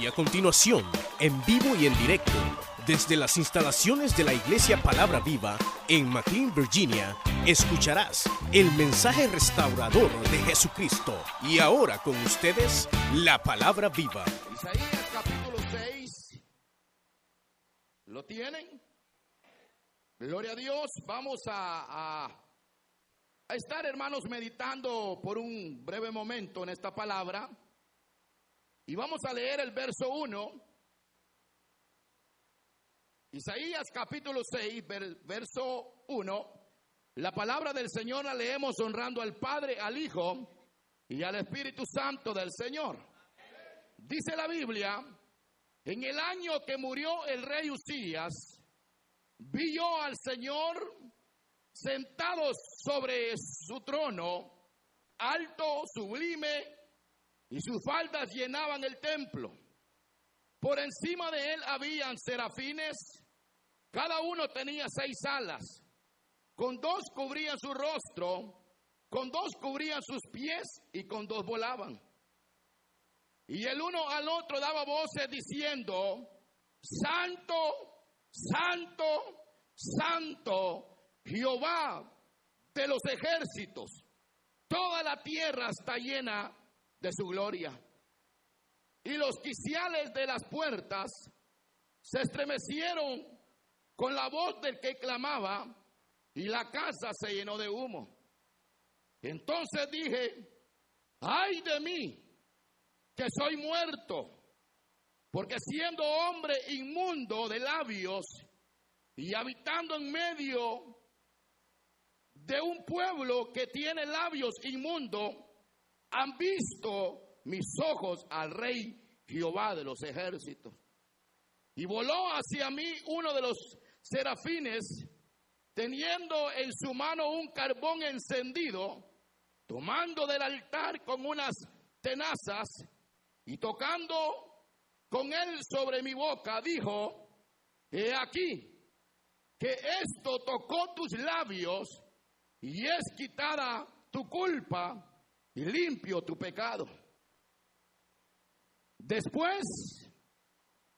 Y a continuación, en vivo y en directo, desde las instalaciones de la Iglesia Palabra Viva en McLean, Virginia, escucharás el mensaje restaurador de Jesucristo. Y ahora con ustedes, la Palabra Viva. Isaías capítulo 6. ¿Lo tienen? Gloria a Dios. Vamos a, a, a estar, hermanos, meditando por un breve momento en esta palabra. Y vamos a leer el verso 1. Isaías capítulo 6, ver- verso 1. La palabra del Señor la leemos honrando al Padre, al Hijo y al Espíritu Santo del Señor. Dice la Biblia, en el año que murió el rey Usías, vi yo al Señor sentado sobre su trono, alto, sublime, y sus faldas llenaban el templo. Por encima de él habían serafines, cada uno tenía seis alas, con dos cubrían su rostro, con dos cubrían sus pies y con dos volaban. Y el uno al otro daba voces diciendo, Santo, Santo, Santo, Jehová de los ejércitos. Toda la tierra está llena de su gloria. Y los quiciales de las puertas se estremecieron con la voz del que clamaba y la casa se llenó de humo. Entonces dije, ay de mí, que soy muerto, porque siendo hombre inmundo de labios y habitando en medio de un pueblo que tiene labios inmundos, han visto mis ojos al rey Jehová de los ejércitos. Y voló hacia mí uno de los serafines, teniendo en su mano un carbón encendido, tomando del altar con unas tenazas y tocando con él sobre mi boca, dijo, he aquí, que esto tocó tus labios y es quitada tu culpa y limpio tu pecado. Después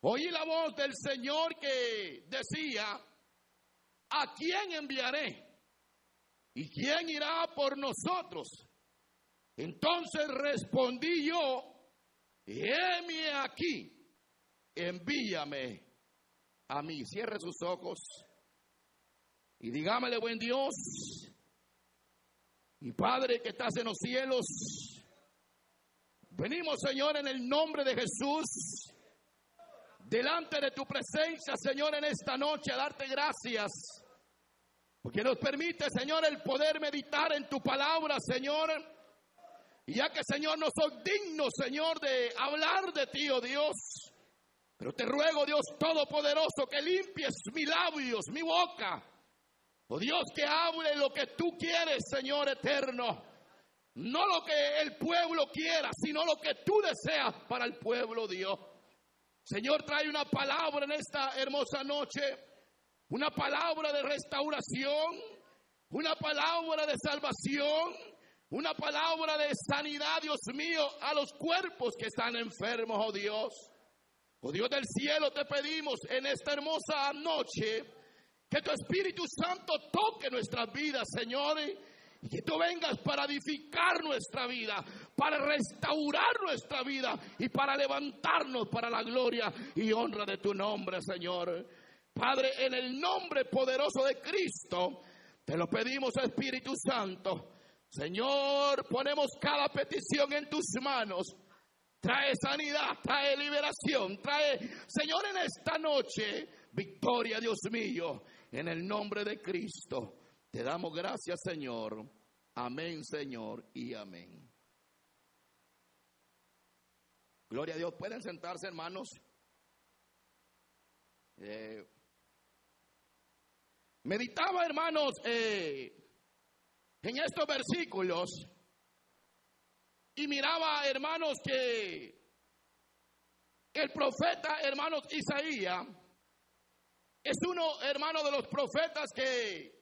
oí la voz del Señor que decía, ¿a quién enviaré? ¿Y quién irá por nosotros? Entonces respondí yo, heme aquí, envíame a mí. Cierre sus ojos y dígamele, buen Dios, mi Padre que estás en los cielos, venimos, Señor, en el nombre de Jesús, delante de tu presencia, Señor, en esta noche, a darte gracias. Porque nos permite, Señor, el poder meditar en tu palabra, Señor. Y ya que, Señor, no soy digno, Señor, de hablar de ti, oh Dios. Pero te ruego, Dios Todopoderoso, que limpies mis labios, mi boca. Oh Dios, que hable lo que tú quieres, Señor eterno. No lo que el pueblo quiera, sino lo que tú deseas para el pueblo, Dios. Señor, trae una palabra en esta hermosa noche. Una palabra de restauración. Una palabra de salvación. Una palabra de sanidad, Dios mío, a los cuerpos que están enfermos, oh Dios. Oh Dios del cielo, te pedimos en esta hermosa noche que tu Espíritu Santo toque nuestras vidas, Señor. Y que tú vengas para edificar nuestra vida, para restaurar nuestra vida y para levantarnos para la gloria y honra de tu nombre, Señor. Padre, en el nombre poderoso de Cristo, te lo pedimos, Espíritu Santo. Señor, ponemos cada petición en tus manos. Trae sanidad, trae liberación, trae, Señor, en esta noche, victoria, Dios mío, en el nombre de Cristo. Te damos gracias, Señor. Amén, Señor, y amén. Gloria a Dios. ¿Pueden sentarse, hermanos? Eh, meditaba, hermanos, eh, en estos versículos y miraba, hermanos, que el profeta, hermanos, Isaías, es uno, hermano, de los profetas que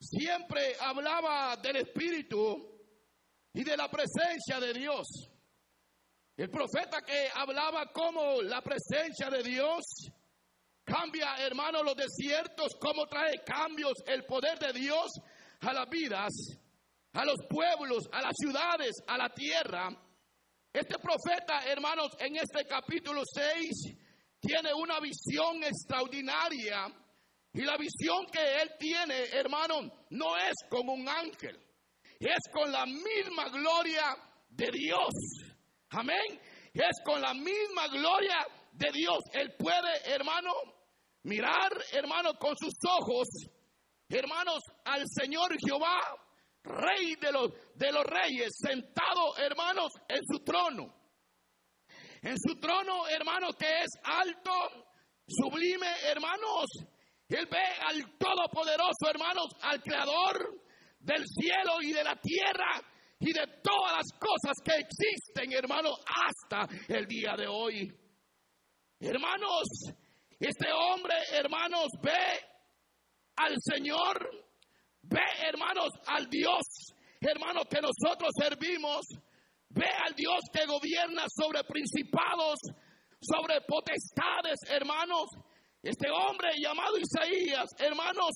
siempre hablaba del Espíritu y de la presencia de Dios. El profeta que hablaba como la presencia de Dios cambia, hermano, los desiertos, cómo trae cambios el poder de Dios a las vidas, a los pueblos, a las ciudades, a la tierra. Este profeta, hermanos, en este capítulo 6 tiene una visión extraordinaria y la visión que él tiene, hermano, no es con un ángel, es con la misma gloria de Dios. Amén. Es con la misma gloria de Dios. Él puede, hermano, mirar, hermano, con sus ojos, hermanos, al Señor Jehová, Rey de los, de los reyes, sentado, hermanos, en su trono. En su trono, hermanos, que es alto, sublime, hermanos. Él ve al Todopoderoso, hermanos, al Creador del cielo y de la tierra y de todas las cosas que existen, hermanos, hasta el día de hoy. Hermanos, este hombre, hermanos, ve al Señor, ve, hermanos, al Dios, hermanos, que nosotros servimos, ve al Dios que gobierna sobre principados, sobre potestades, hermanos. Este hombre llamado Isaías, hermanos,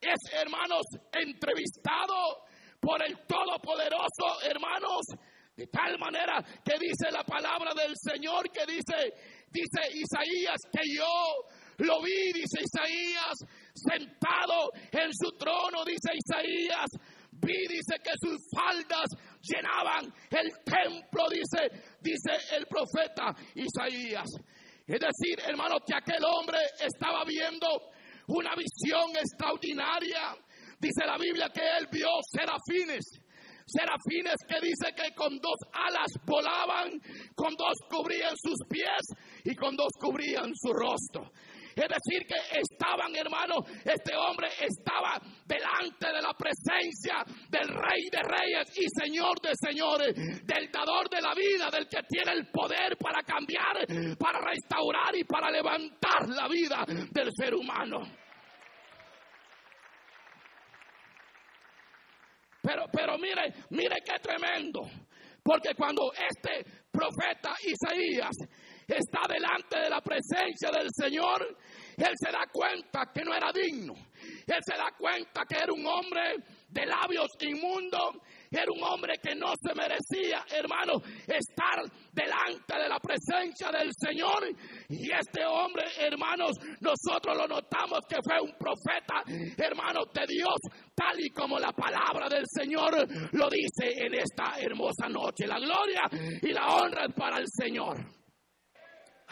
es, hermanos, entrevistado por el Todopoderoso, hermanos, de tal manera que dice la palabra del Señor, que dice, dice Isaías, que yo lo vi, dice Isaías, sentado en su trono, dice Isaías, vi, dice que sus faldas llenaban el templo, dice, dice el profeta Isaías. Es decir, hermano, que aquel hombre estaba viendo una visión extraordinaria Dice la Biblia que él vio serafines. Serafines que dice que con dos alas volaban, con dos cubrían sus pies y con dos cubrían su rostro. Es decir, que estaban, hermanos, este hombre estaba delante de la presencia del Rey de Reyes y Señor de Señores, del dador de la vida, del que tiene el poder para cambiar, para restaurar y para levantar la vida del ser humano. Pero, pero mire, mire qué tremendo. Porque cuando este profeta Isaías está delante de la presencia del Señor, él se da cuenta que no era digno. Él se da cuenta que era un hombre de labios inmundos era un hombre que no se merecía, hermano, estar delante de la presencia del Señor. Y este hombre, hermanos, nosotros lo notamos que fue un profeta, hermano de Dios, tal y como la palabra del Señor lo dice en esta hermosa noche. La gloria y la honra es para el Señor.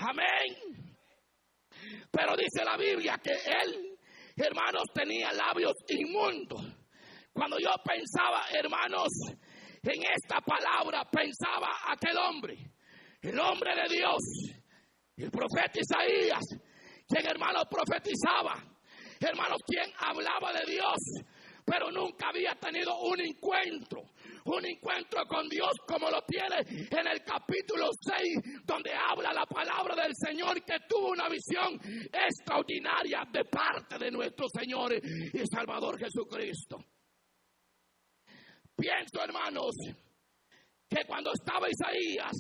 Amén. Pero dice la Biblia que él, hermanos, tenía labios inmundos. Cuando yo pensaba, hermanos, en esta palabra, pensaba aquel hombre, el hombre de Dios, el profeta Isaías, quien hermano profetizaba, hermanos, quien hablaba de Dios, pero nunca había tenido un encuentro, un encuentro con Dios como lo tiene en el capítulo 6, donde habla la palabra del Señor que tuvo una visión extraordinaria de parte de nuestro Señor y Salvador Jesucristo. Pienso, hermanos, que cuando estaba Isaías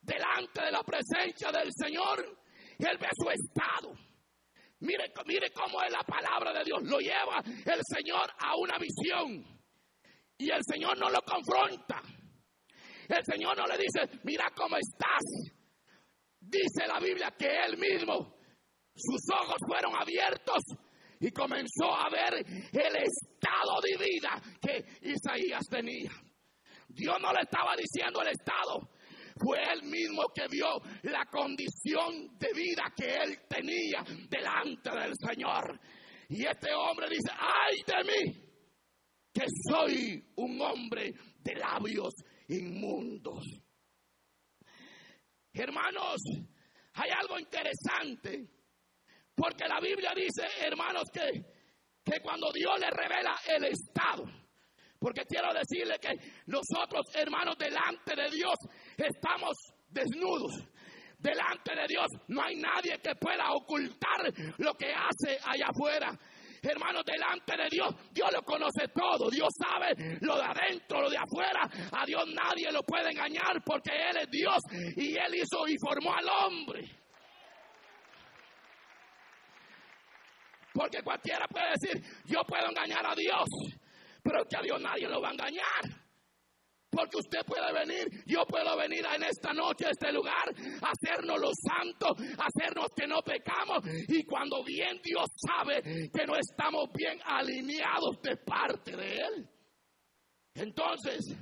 delante de la presencia del Señor, él ve su estado. Mire, mire cómo es la palabra de Dios. Lo lleva el Señor a una visión. Y el Señor no lo confronta. El Señor no le dice, mira cómo estás. Dice la Biblia que él mismo, sus ojos fueron abiertos y comenzó a ver el estado de vida que Isaías tenía. Dios no le estaba diciendo el estado, fue él mismo que vio la condición de vida que él tenía delante del Señor. Y este hombre dice, ay de mí, que soy un hombre de labios inmundos. Hermanos, hay algo interesante porque la Biblia dice, hermanos, que, que cuando Dios le revela el estado, porque quiero decirle que nosotros, hermanos, delante de Dios estamos desnudos. Delante de Dios no hay nadie que pueda ocultar lo que hace allá afuera. Hermanos, delante de Dios, Dios lo conoce todo. Dios sabe lo de adentro, lo de afuera. A Dios nadie lo puede engañar porque Él es Dios y Él hizo y formó al hombre. Porque cualquiera puede decir, yo puedo engañar a Dios, pero que a Dios nadie lo va a engañar. Porque usted puede venir, yo puedo venir en esta noche a este lugar, hacernos los santos, hacernos que no pecamos. Y cuando bien Dios sabe que no estamos bien alineados de parte de Él. Entonces,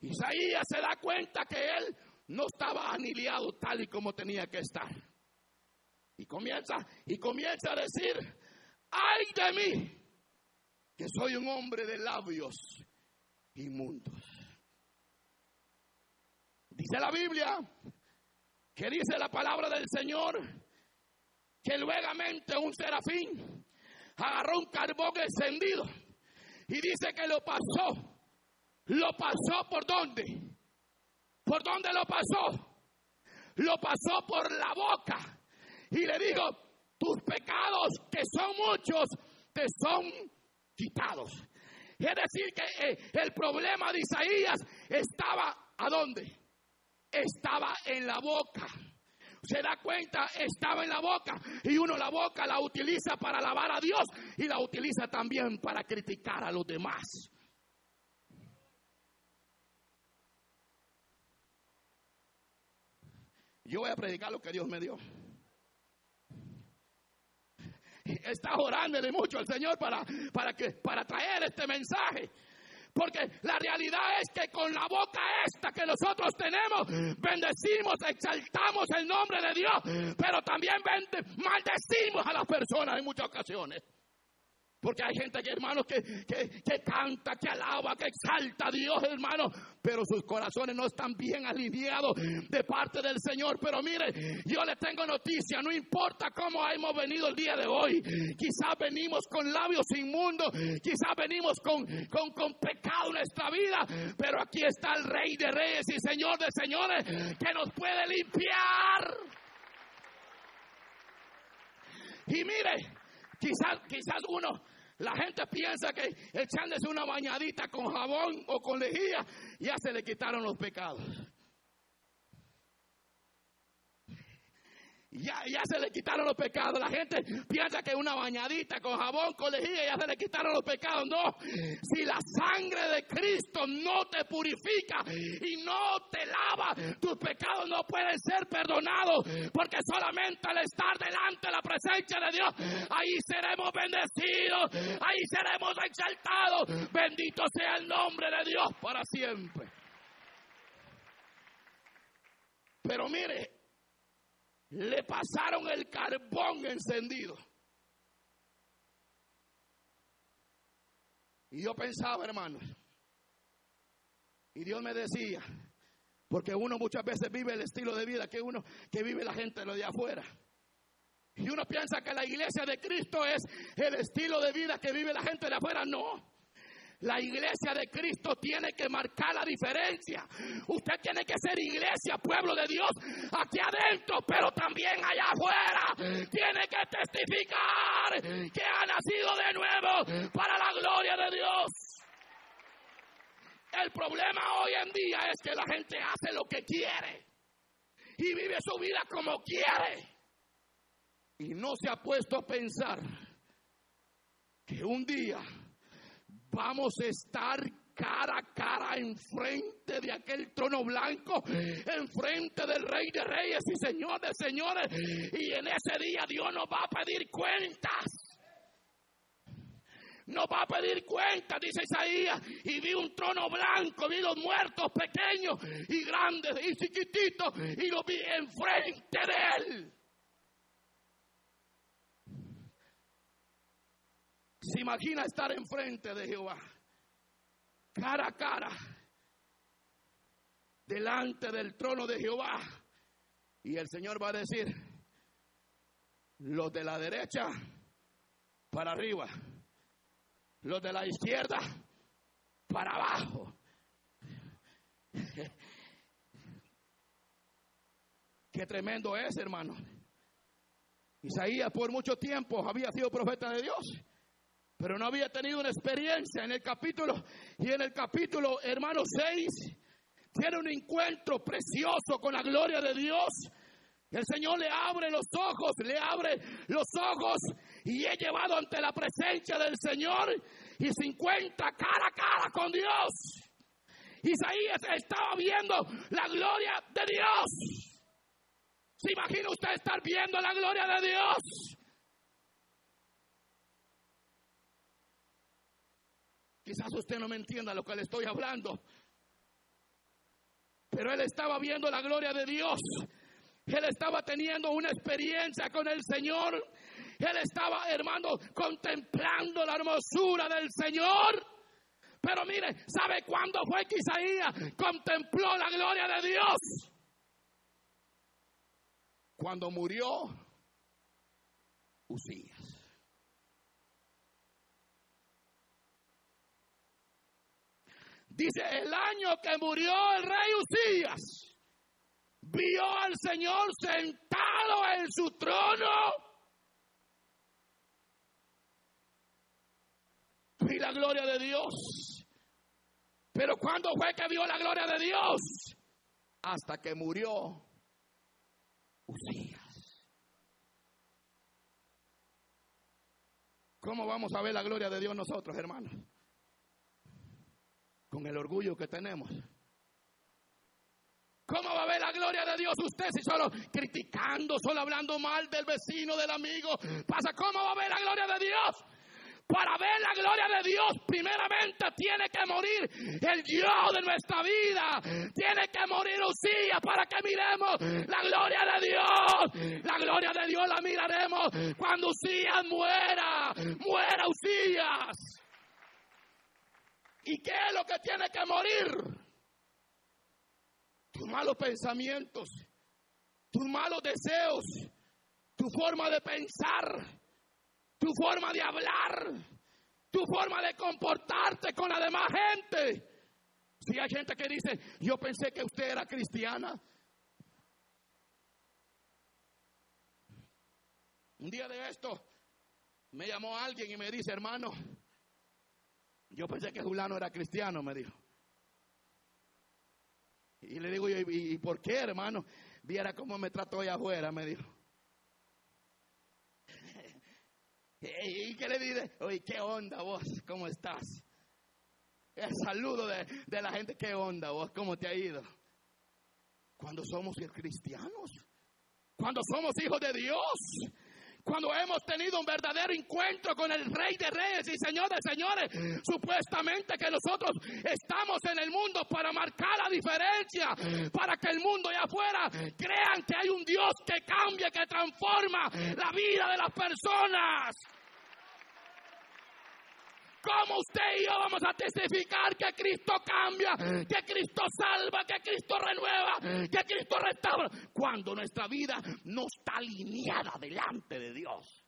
Isaías se da cuenta que Él no estaba alineado tal y como tenía que estar. Y comienza, y comienza a decir, ay de mí, que soy un hombre de labios inmundos. Dice la Biblia que dice la palabra del Señor que luegamente un serafín agarró un carbón encendido y dice que lo pasó. ¿Lo pasó por dónde? ¿Por dónde lo pasó? Lo pasó por la boca y le dijo, tus pecados que son muchos te son quitados. Es decir, que eh, el problema de Isaías estaba a dónde? Estaba en la boca. Se da cuenta, estaba en la boca. Y uno la boca la utiliza para alabar a Dios y la utiliza también para criticar a los demás. Yo voy a predicar lo que Dios me dio. Está orándole mucho al Señor para, para, que, para traer este mensaje. Porque la realidad es que con la boca esta que nosotros tenemos, bendecimos, exaltamos el nombre de Dios, pero también maldecimos a las personas en muchas ocasiones. Porque hay gente que, hermanos, que, que, canta, que alaba, que exalta a Dios, hermano, pero sus corazones no están bien alineados de parte del Señor. Pero mire, yo le tengo noticia, no importa cómo hemos venido el día de hoy. Quizás venimos con labios inmundos, quizás venimos con, con, con pecado en nuestra vida, pero aquí está el Rey de Reyes y Señor de Señores que nos puede limpiar. Y mire, quizás, quizás uno la gente piensa que echándose una bañadita con jabón o con lejía ya se le quitaron los pecados. Ya, ya se le quitaron los pecados. La gente piensa que una bañadita con jabón, con lejía, ya se le quitaron los pecados. No, si la sangre de Cristo no te purifica y no te lava, tus pecados no pueden ser perdonados. Porque solamente al estar delante de la presencia de Dios, ahí seremos bendecidos, ahí seremos exaltados. Bendito sea el nombre de Dios para siempre. Pero mire, le pasaron el carbón encendido. Y yo pensaba, hermanos, y Dios me decía, porque uno muchas veces vive el estilo de vida que uno, que vive la gente de lo de afuera. Y uno piensa que la iglesia de Cristo es el estilo de vida que vive la gente de afuera. No. La iglesia de Cristo tiene que marcar la diferencia. Usted tiene que ser iglesia, pueblo de Dios, aquí adentro, pero también allá afuera. Tiene que testificar que ha nacido de nuevo para la gloria de Dios. El problema hoy en día es que la gente hace lo que quiere y vive su vida como quiere. Y no se ha puesto a pensar que un día vamos a estar cara a cara enfrente de aquel trono blanco, enfrente del Rey de Reyes y Señor de Señores. Y en ese día Dios nos va a pedir cuentas. Nos va a pedir cuentas, dice Isaías. Y vi un trono blanco, vi los muertos pequeños y grandes y chiquititos, y los vi enfrente de él. Se imagina estar enfrente de Jehová, cara a cara, delante del trono de Jehová. Y el Señor va a decir, los de la derecha para arriba, los de la izquierda para abajo. Qué tremendo es, hermano. Isaías por mucho tiempo había sido profeta de Dios pero no había tenido una experiencia en el capítulo y en el capítulo hermano 6 tiene un encuentro precioso con la gloria de Dios. El Señor le abre los ojos, le abre los ojos y he llevado ante la presencia del Señor y se encuentra cara a cara con Dios. Isaías estaba viendo la gloria de Dios. ¿Se imagina usted estar viendo la gloria de Dios? Quizás usted no me entienda lo que le estoy hablando. Pero él estaba viendo la gloria de Dios. Él estaba teniendo una experiencia con el Señor. Él estaba, hermano, contemplando la hermosura del Señor. Pero mire, ¿sabe cuándo fue que Isaías contempló la gloria de Dios? Cuando murió Usías. Dice, el año que murió el rey Usías, vio al Señor sentado en su trono. Y la gloria de Dios. Pero ¿cuándo fue que vio la gloria de Dios? Hasta que murió Usías. ¿Cómo vamos a ver la gloria de Dios nosotros, hermanos? Con el orgullo que tenemos. ¿Cómo va a ver la gloria de Dios usted si solo criticando, solo hablando mal del vecino, del amigo? Pasa, ¿cómo va a ver la gloria de Dios? Para ver la gloria de Dios, primeramente tiene que morir el Dios de nuestra vida. Tiene que morir Usías para que miremos la gloria de Dios. La gloria de Dios la miraremos cuando Usías muera. Muera Usías. ¿Y qué es lo que tiene que morir? Tus malos pensamientos, tus malos deseos, tu forma de pensar, tu forma de hablar, tu forma de comportarte con la demás gente. Si hay gente que dice, yo pensé que usted era cristiana. Un día de esto me llamó alguien y me dice, hermano, yo pensé que Julano era cristiano, me dijo. Y le digo, ¿y, por qué, hermano? Viera cómo me trató allá afuera, me dijo. ¿Y qué le dice? Oye, ¿qué onda vos? ¿Cómo estás? El saludo de, de la gente, ¿qué onda vos? ¿Cómo te ha ido? Cuando somos cristianos, cuando somos hijos de Dios, cuando hemos tenido un verdadero encuentro con el Rey de Reyes y Señor de Señores, supuestamente que nosotros estamos en el mundo para marcar la diferencia, para que el mundo allá afuera crean que hay un Dios que cambia, que transforma la vida de las personas. ¿Cómo usted y yo vamos a testificar que Cristo cambia, que Cristo salva, que Cristo renueva, que Cristo restaura? Cuando nuestra vida no está alineada delante de Dios.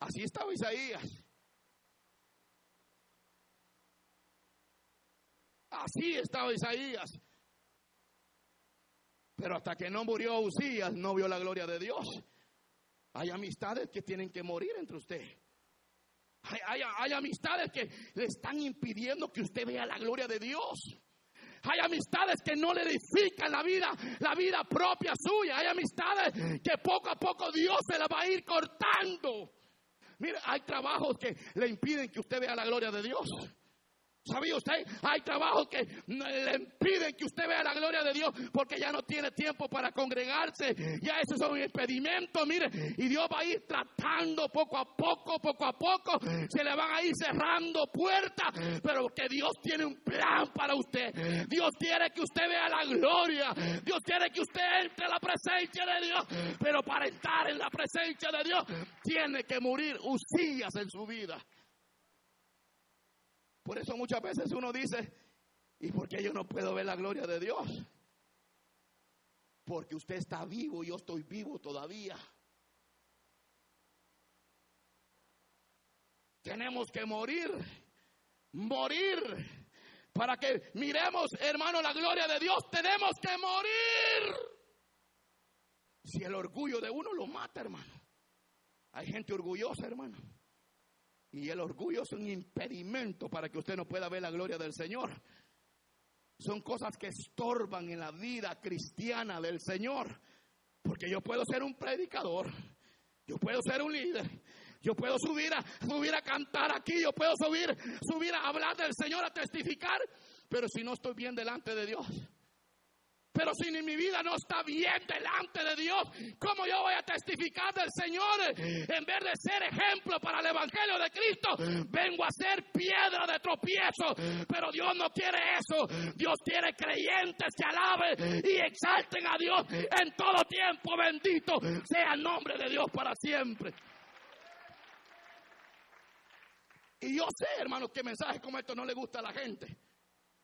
Así estaba Isaías. Así estaba Isaías. Pero hasta que no murió Usías, no vio la gloria de Dios. Hay amistades que tienen que morir entre usted. Hay, amistades que le están impidiendo que usted vea la gloria de Dios. Hay amistades que no le edifican la vida, la vida propia suya. Hay amistades que poco a poco Dios se la va a ir cortando. Mire, hay trabajos que le impiden que usted vea la gloria de Dios. ¿Sabía usted? Hay trabajos que le impiden que usted vea la gloria de Dios porque ya no tiene tiempo para congregarse. Ya eso es un mire. Y Dios va a ir tratando poco a poco, poco a poco. Se le van a ir cerrando puertas. Pero que Dios tiene un plan para usted. Dios quiere que usted vea la gloria. Dios quiere que usted entre en la presencia de Dios. Pero para estar en la presencia de Dios, tiene que morir Usías en su vida. Por eso muchas veces uno dice, ¿y por qué yo no puedo ver la gloria de Dios? Porque usted está vivo, y yo estoy vivo todavía. Tenemos que morir, morir, para que miremos, hermano, la gloria de Dios. Tenemos que morir. Si el orgullo de uno lo mata, hermano. Hay gente orgullosa, hermano. Y el orgullo es un impedimento para que usted no pueda ver la gloria del Señor. Son cosas que estorban en la vida cristiana del Señor. Porque yo puedo ser un predicador, yo puedo ser un líder, yo puedo subir a, subir a cantar aquí, yo puedo subir, subir a hablar del Señor, a testificar, pero si no estoy bien delante de Dios, pero si mi vida no está bien delante de Dios, ¿cómo yo voy a testificar del Señor? En vez de ser ejemplo para el Evangelio de Cristo, vengo a ser piedra de tropiezo. Pero Dios no quiere eso. Dios quiere creyentes que alaben y exalten a Dios en todo tiempo. Bendito sea el nombre de Dios para siempre. Y yo sé, hermanos, que mensajes como estos no le gusta a la gente.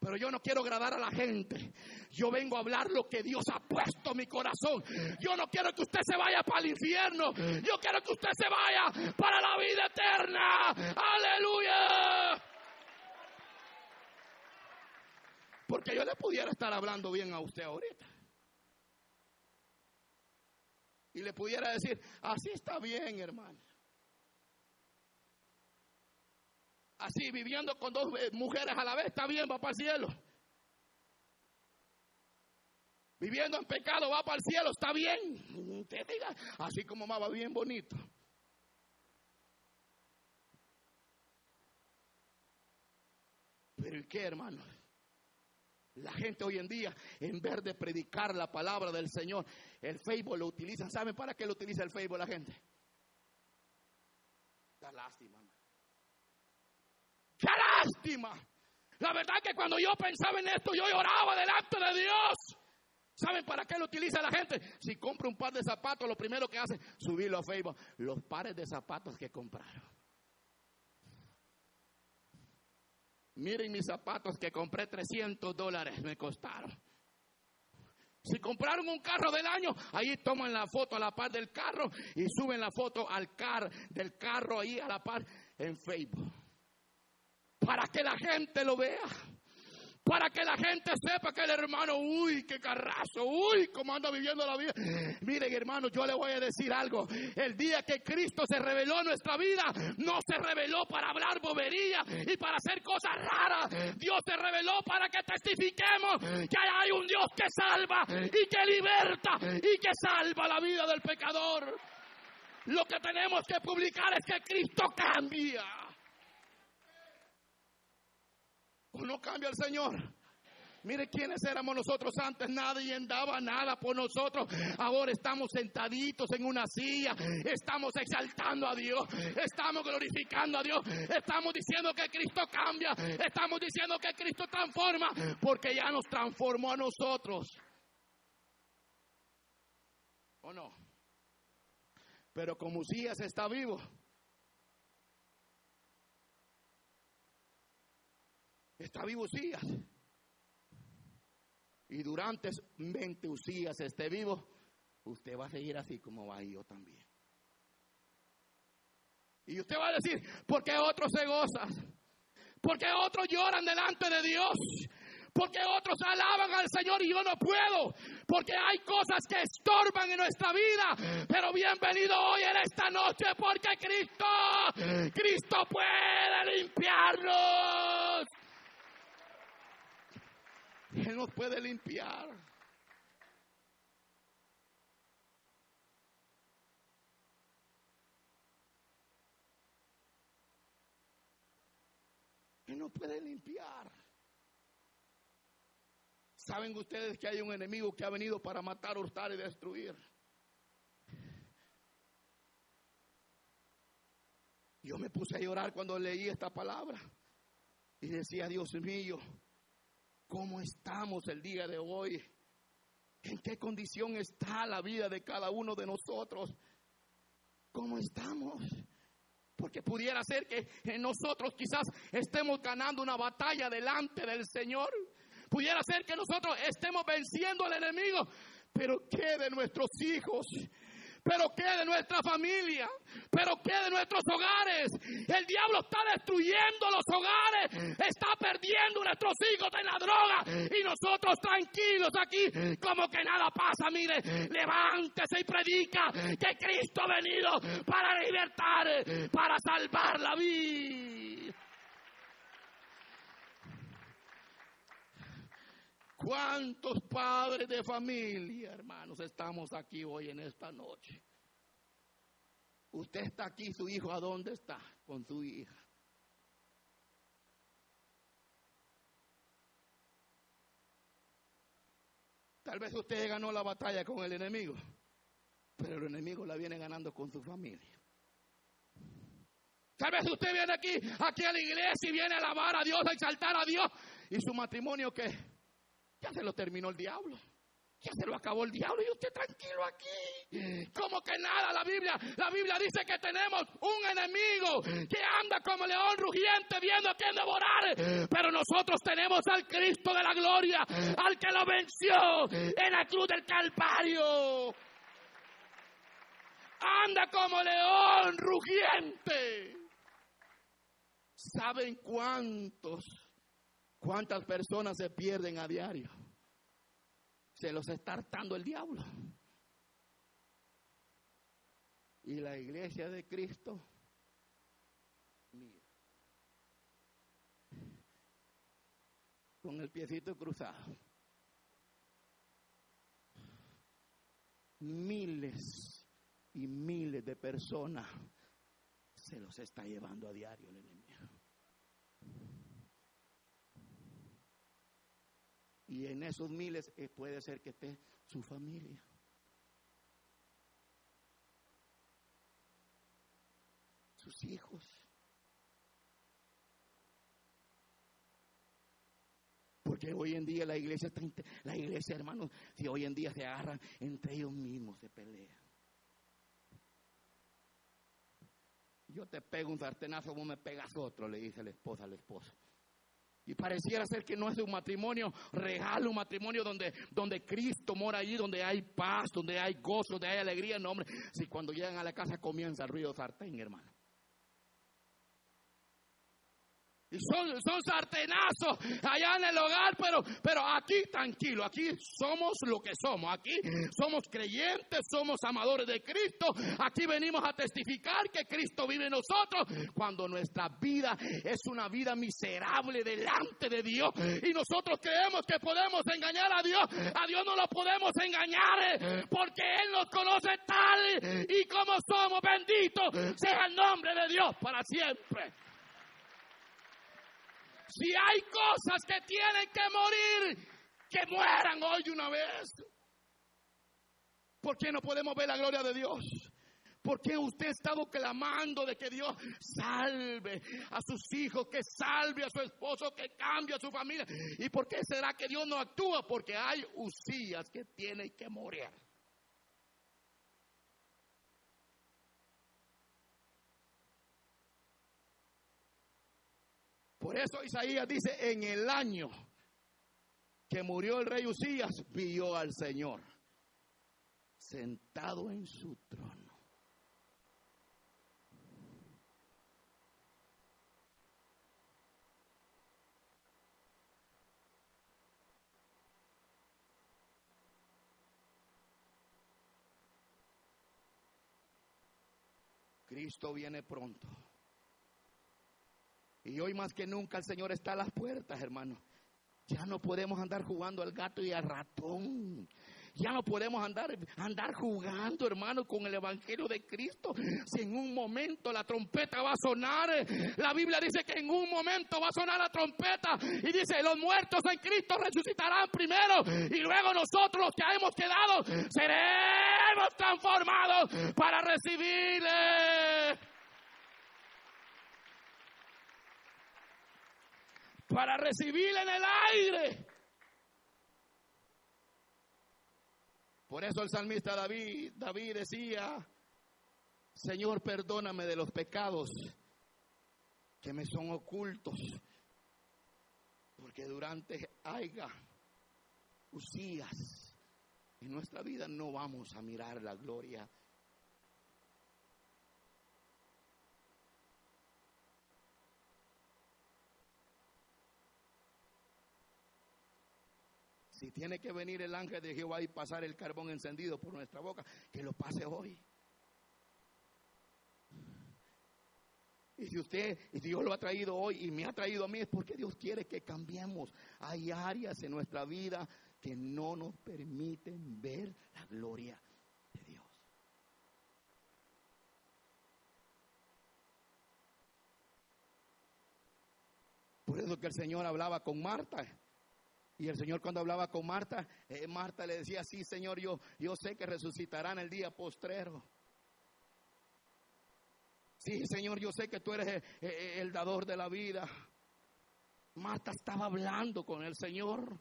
Pero yo no quiero agradar a la gente. Yo vengo a hablar lo que Dios ha puesto en mi corazón. Yo no quiero que usted se vaya para el infierno. Yo quiero que usted se vaya para la vida eterna. Aleluya. Porque yo le pudiera estar hablando bien a usted ahorita. Y le pudiera decir, así está bien, hermano. Así viviendo con dos eh, mujeres a la vez, está bien, va para el cielo. Viviendo en pecado va para el cielo, está bien. Usted diga, así como va bien bonito. Pero ¿y qué, hermano? La gente hoy en día, en vez de predicar la palabra del Señor, el Facebook lo utilizan. ¿Saben para qué lo utiliza el Facebook la gente? Da lástima. ¡Qué lástima! La verdad que cuando yo pensaba en esto, yo lloraba delante de Dios. ¿Saben para qué lo utiliza la gente? Si compra un par de zapatos, lo primero que hace subirlo a Facebook. Los pares de zapatos que compraron. Miren mis zapatos que compré 300 dólares, me costaron. Si compraron un carro del año, ahí toman la foto a la par del carro y suben la foto al car del carro ahí a la par en Facebook para que la gente lo vea. Para que la gente sepa que el hermano, uy, qué carrazo, uy, cómo anda viviendo la vida. Miren, hermano, yo le voy a decir algo. El día que Cristo se reveló en nuestra vida, no se reveló para hablar bobería y para hacer cosas raras. Dios se reveló para que testifiquemos que hay un Dios que salva y que liberta y que salva la vida del pecador. Lo que tenemos que publicar es que Cristo cambia. No cambia el Señor? Mire quiénes éramos nosotros antes, nadie daba nada por nosotros. Ahora estamos sentaditos en una silla, estamos exaltando a Dios, estamos glorificando a Dios, estamos diciendo que Cristo cambia, estamos diciendo que Cristo transforma, porque ya nos transformó a nosotros. ¿O no? Pero como Usías está vivo, Está vivo Usías. Y durante mente Usías esté vivo, usted va a seguir así como va yo también. Y usted va a decir, ¿por qué otros se gozan? ¿Por qué otros lloran delante de Dios? Porque otros alaban al Señor y yo no puedo. Porque hay cosas que estorban en nuestra vida. Pero bienvenido hoy en esta noche porque Cristo, Cristo puede limpiarnos. Él nos puede limpiar. Él nos puede limpiar. ¿Saben ustedes que hay un enemigo que ha venido para matar, hurtar y destruir? Yo me puse a llorar cuando leí esta palabra y decía, Dios mío, ¿Cómo estamos el día de hoy? ¿En qué condición está la vida de cada uno de nosotros? ¿Cómo estamos? Porque pudiera ser que nosotros quizás estemos ganando una batalla delante del Señor. Pudiera ser que nosotros estemos venciendo al enemigo. Pero ¿qué de nuestros hijos? Pero qué de nuestra familia, pero qué de nuestros hogares. El diablo está destruyendo los hogares, está perdiendo nuestros hijos en la droga y nosotros tranquilos aquí como que nada pasa. Mire, levántese y predica que Cristo ha venido para libertar, para salvar la vida. ¿Cuántos padres de familia, hermanos, estamos aquí hoy en esta noche? Usted está aquí, su hijo, ¿a dónde está? Con su hija. Tal vez usted ganó la batalla con el enemigo, pero el enemigo la viene ganando con su familia. Tal vez usted viene aquí, aquí a la iglesia y viene a alabar a Dios, a exaltar a Dios, y su matrimonio que ya se lo terminó el diablo. Ya se lo acabó el diablo y usted tranquilo aquí. Como que nada, la Biblia, la Biblia dice que tenemos un enemigo que anda como león rugiente viendo a quién devorar. Pero nosotros tenemos al Cristo de la gloria, al que lo venció en la cruz del Calvario. Anda como león rugiente. ¿Saben cuántos ¿Cuántas personas se pierden a diario? Se los está hartando el diablo. Y la iglesia de Cristo, mira, con el piecito cruzado. Miles y miles de personas se los está llevando a diario el enemigo. Y en esos miles eh, puede ser que esté su familia. Sus hijos. Porque hoy en día la iglesia la iglesia, hermanos, si hoy en día se agarran entre ellos mismos, se pelean. Yo te pego un sartenazo, vos me pegas otro, le dice la esposa al esposo. Y pareciera ser que no es un matrimonio regalo, un matrimonio donde, donde Cristo mora allí, donde hay paz, donde hay gozo, donde hay alegría. No, hombre, si cuando llegan a la casa comienza el ruido sartén, hermano. Son, sartenazos allá en el hogar, pero, pero aquí tranquilo, aquí somos lo que somos, aquí somos creyentes, somos amadores de Cristo, aquí venimos a testificar que Cristo vive en nosotros cuando nuestra vida es una vida miserable delante de Dios y nosotros creemos que podemos engañar a Dios, a Dios no lo podemos engañar eh, porque Él nos conoce tal y como somos, bendito sea el nombre de Dios para siempre. Si hay cosas que tienen que morir, que mueran hoy una vez. ¿Por qué no podemos ver la gloria de Dios? ¿Por qué usted ha estado clamando de que Dios salve a sus hijos, que salve a su esposo, que cambie a su familia? ¿Y por qué será que Dios no actúa? Porque hay usías que tienen que morir. Por eso Isaías dice, en el año que murió el rey Usías, vio al Señor sentado en su trono. Cristo viene pronto. Y hoy más que nunca el Señor está a las puertas, hermano. Ya no podemos andar jugando al gato y al ratón. Ya no podemos andar, andar jugando, hermano, con el Evangelio de Cristo. Si en un momento la trompeta va a sonar, la Biblia dice que en un momento va a sonar la trompeta y dice, los muertos en Cristo resucitarán primero y luego nosotros los que hemos quedado seremos transformados para recibirle. Para recibirle en el aire. Por eso el salmista David, David decía, Señor, perdóname de los pecados que me son ocultos, porque durante Aiga, Usías, en nuestra vida no vamos a mirar la gloria Si tiene que venir el ángel de Jehová y pasar el carbón encendido por nuestra boca, que lo pase hoy. Y si usted, y Dios lo ha traído hoy y me ha traído a mí, es porque Dios quiere que cambiemos. Hay áreas en nuestra vida que no nos permiten ver la gloria de Dios. Por eso que el Señor hablaba con Marta. Y el Señor cuando hablaba con Marta, eh, Marta le decía, sí Señor, yo, yo sé que resucitarán el día postrero. Sí, Señor, yo sé que tú eres el, el dador de la vida. Marta estaba hablando con el Señor.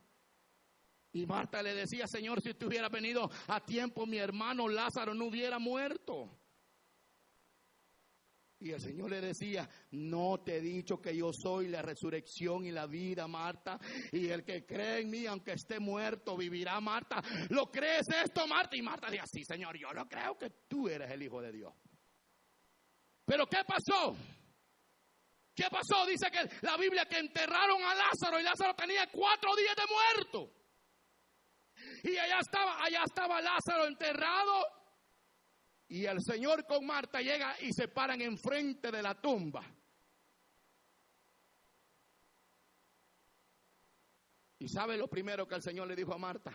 Y Marta le decía, Señor, si tú hubieras venido a tiempo, mi hermano Lázaro no hubiera muerto. Y el Señor le decía, no te he dicho que yo soy la resurrección y la vida, Marta. Y el que cree en mí, aunque esté muerto, vivirá, Marta. ¿Lo crees esto, Marta? Y Marta decía, sí, Señor, yo lo creo que tú eres el Hijo de Dios. Pero ¿qué pasó? ¿Qué pasó? Dice que la Biblia que enterraron a Lázaro y Lázaro tenía cuatro días de muerto. Y allá estaba, allá estaba Lázaro enterrado. Y el Señor con Marta llega y se paran enfrente de la tumba. Y sabe lo primero que el Señor le dijo a Marta.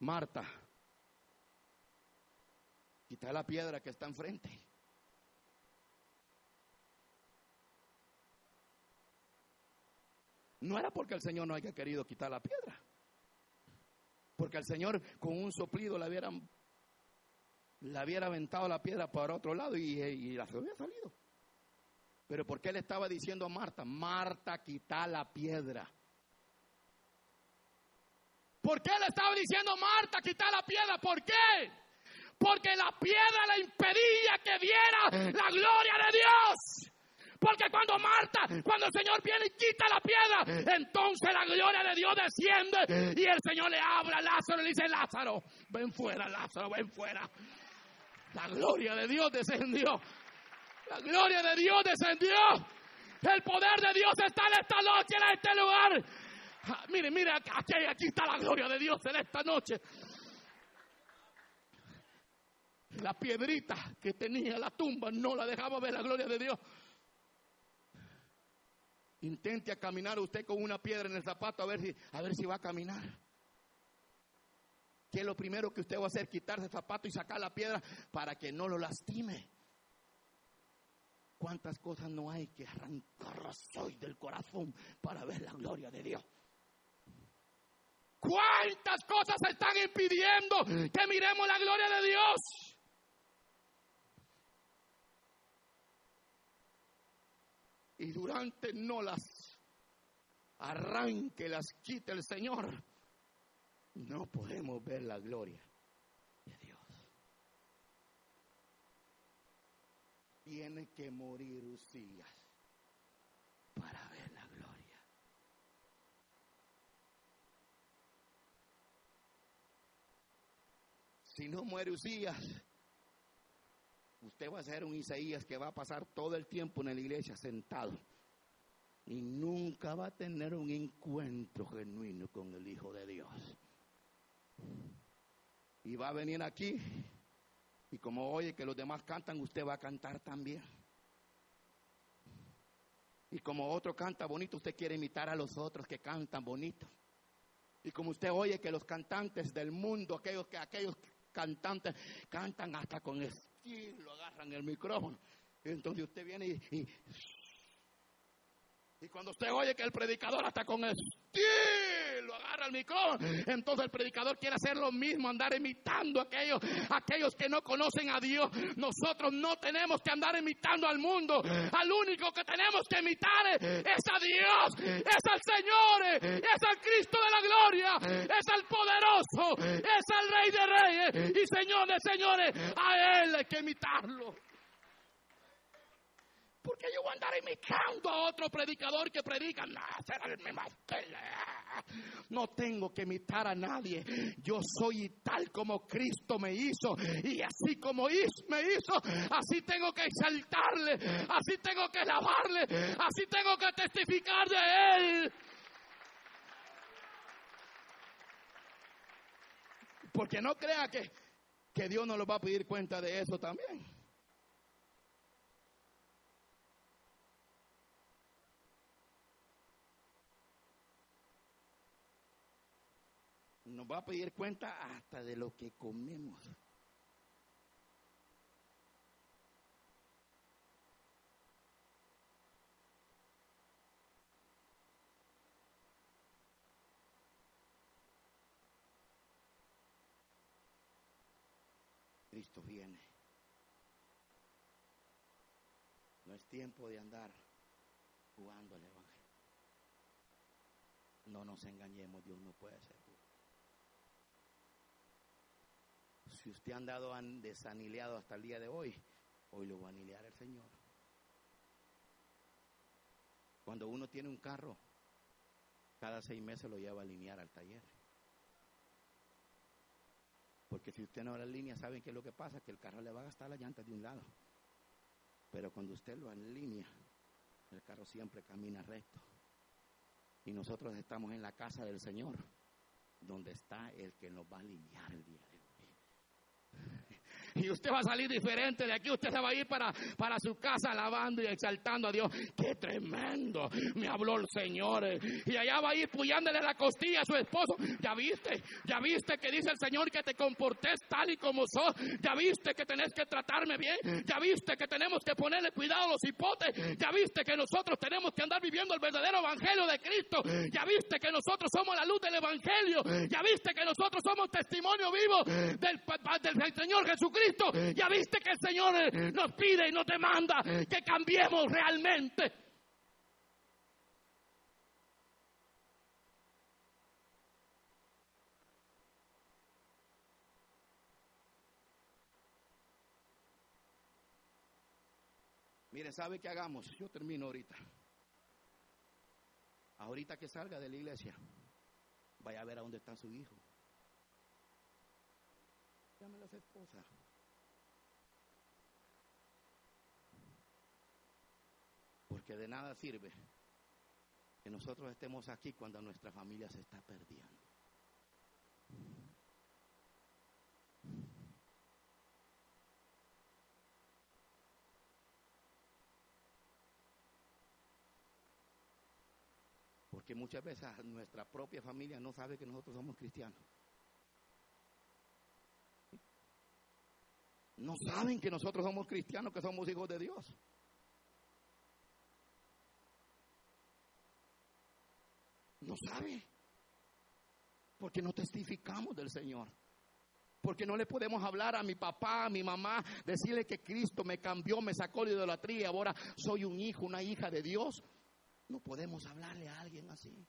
Marta, quita la piedra que está enfrente. No era porque el Señor no haya querido quitar la piedra. Porque el Señor con un soplido le hubiera, le hubiera aventado la piedra para otro lado y, la había salido. Pero porque él estaba diciendo a Marta, Marta, quita la piedra. ¿Por qué le estaba diciendo Marta, quita la piedra? ¿Por qué? Porque la piedra le impedía que viera la gloria de Dios. Porque cuando Marta, cuando el Señor viene y quita la piedra, entonces la gloria de Dios desciende y el Señor le abre a Lázaro y le dice, Lázaro, ven fuera, Lázaro, ven fuera. La gloria de Dios descendió. La gloria de Dios descendió. El poder de Dios está en esta noche, en este lugar. Ah, mire, mire, aquí, aquí está la gloria de Dios en esta noche. La piedrita que tenía la tumba no la dejaba ver la gloria de Dios. Intente a caminar usted con una piedra en el zapato a ver si, a ver si va a caminar. ¿Qué es lo primero que usted va a hacer? Quitarse el zapato y sacar la piedra para que no lo lastime. ¿Cuántas cosas no hay que arrancarlas hoy del corazón para ver la gloria de Dios? ¿Cuántas cosas están impidiendo que miremos la gloria de Dios? y durante no las arranque, las quite el Señor, no podemos ver la gloria de Dios. Tiene que morir Usías para ver la gloria. Si no muere Usías, Usted va a ser un Isaías que va a pasar todo el tiempo en la iglesia sentado y nunca va a tener un encuentro genuino con el Hijo de Dios. Y va a venir aquí y como oye que los demás cantan, usted va a cantar también. Y como otro canta bonito, usted quiere imitar a los otros que cantan bonito. Y como usted oye que los cantantes del mundo, aquellos que aquellos cantantes cantan hasta con estilo, agarran el micrófono. Entonces usted viene y, y, cuando usted oye que el predicador hasta con estilo agarra el micrófono, entonces el predicador quiere hacer lo mismo, andar imitando a aquellos, aquellos que no conocen a Dios. Nosotros no tenemos que andar imitando al mundo. Al único que tenemos que imitar es a Dios, es al Señor, es al Cristo de la gloria, es al poderoso, es al Rey de Reyes y Señor de señores. A Él hay que imitarlo. Porque yo voy a andar imitando a otro predicador que predica. No, será el mismo. No tengo que imitar a nadie. Yo soy tal como Cristo me hizo. Y así como me hizo, así tengo que exaltarle. Así tengo que alabarle. Así tengo que testificar de Él. Porque no crea que, que Dios no lo va a pedir cuenta de eso también. Nos va a pedir cuenta hasta de lo que comemos. Cristo viene. No es tiempo de andar jugando al Evangelio. No nos engañemos, Dios no puede ser Si usted ha andado desanileado hasta el día de hoy, hoy lo va a anilear el Señor. Cuando uno tiene un carro, cada seis meses lo lleva a alinear al taller. Porque si usted no la línea, ¿saben qué es lo que pasa? Que el carro le va a gastar la llanta de un lado. Pero cuando usted lo alinea, el carro siempre camina recto. Y nosotros estamos en la casa del Señor, donde está el que nos va a alinear el día. Y usted va a salir diferente de aquí. Usted se va a ir para, para su casa alabando y exaltando a Dios. ¡Qué tremendo! Me habló el Señor. Y allá va a ir puyándole la costilla a su esposo. ¿Ya viste? ¿Ya viste que dice el Señor que te comportes tal y como sos? ¿Ya viste que tenés que tratarme bien? ¿Ya viste que tenemos que ponerle cuidado a los hipotes? ¿Ya viste que nosotros tenemos que andar viviendo el verdadero evangelio de Cristo? ¿Ya viste que nosotros somos la luz del evangelio? ¿Ya viste que nosotros somos testimonio vivo del Señor Jesucristo? Ya viste que el Señor eh, nos pide y nos demanda que cambiemos realmente. Mire, ¿sabe qué hagamos? Yo termino ahorita. Ahorita que salga de la iglesia, vaya a ver a dónde está su hijo. Llámelo a su esposa. Porque de nada sirve que nosotros estemos aquí cuando nuestra familia se está perdiendo. Porque muchas veces nuestra propia familia no sabe que nosotros somos cristianos. No saben que nosotros somos cristianos, que somos hijos de Dios. No sabe. Porque no testificamos del Señor. Porque no le podemos hablar a mi papá, a mi mamá, decirle que Cristo me cambió, me sacó de idolatría ahora soy un hijo, una hija de Dios. No podemos hablarle a alguien así.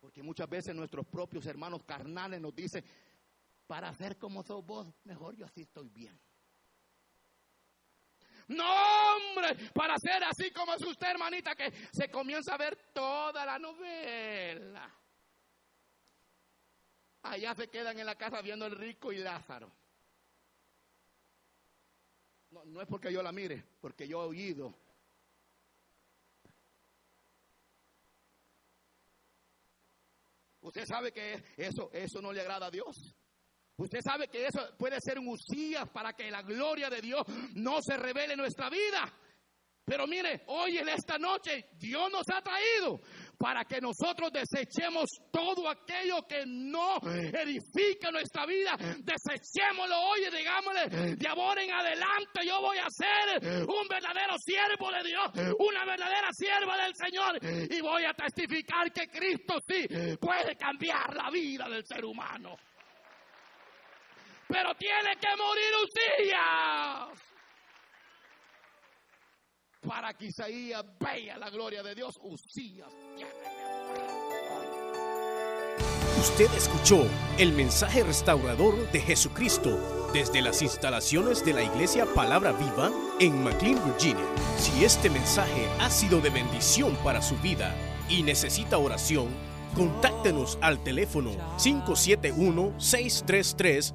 Porque muchas veces nuestros propios hermanos carnales nos dicen, para ser como sos vos, mejor yo así estoy bien. No, hombre, para ser así como es usted, hermanita, que se comienza a ver toda la novela. Allá se quedan en la casa viendo el rico y Lázaro. No, no es porque yo la mire, porque yo he oído. Usted sabe que eso, eso no le agrada a Dios. Usted sabe que eso puede ser un usías para que la gloria de Dios no se revele en nuestra vida. Pero mire, hoy en esta noche Dios nos ha traído para que nosotros desechemos todo aquello que no edifica nuestra vida. Desechémoslo hoy y digámosle, de ahora en adelante yo voy a ser un verdadero siervo de Dios, una verdadera sierva del Señor y voy a testificar que Cristo sí puede cambiar la vida del ser humano pero tiene que morir Usías. Para que Isaías vea la gloria de Dios, Usías Usted escuchó el mensaje restaurador de Jesucristo desde las instalaciones de la iglesia Palabra Viva en McLean, Virginia. Si este mensaje ha sido de bendición para su vida y necesita oración, contáctenos al teléfono 571 633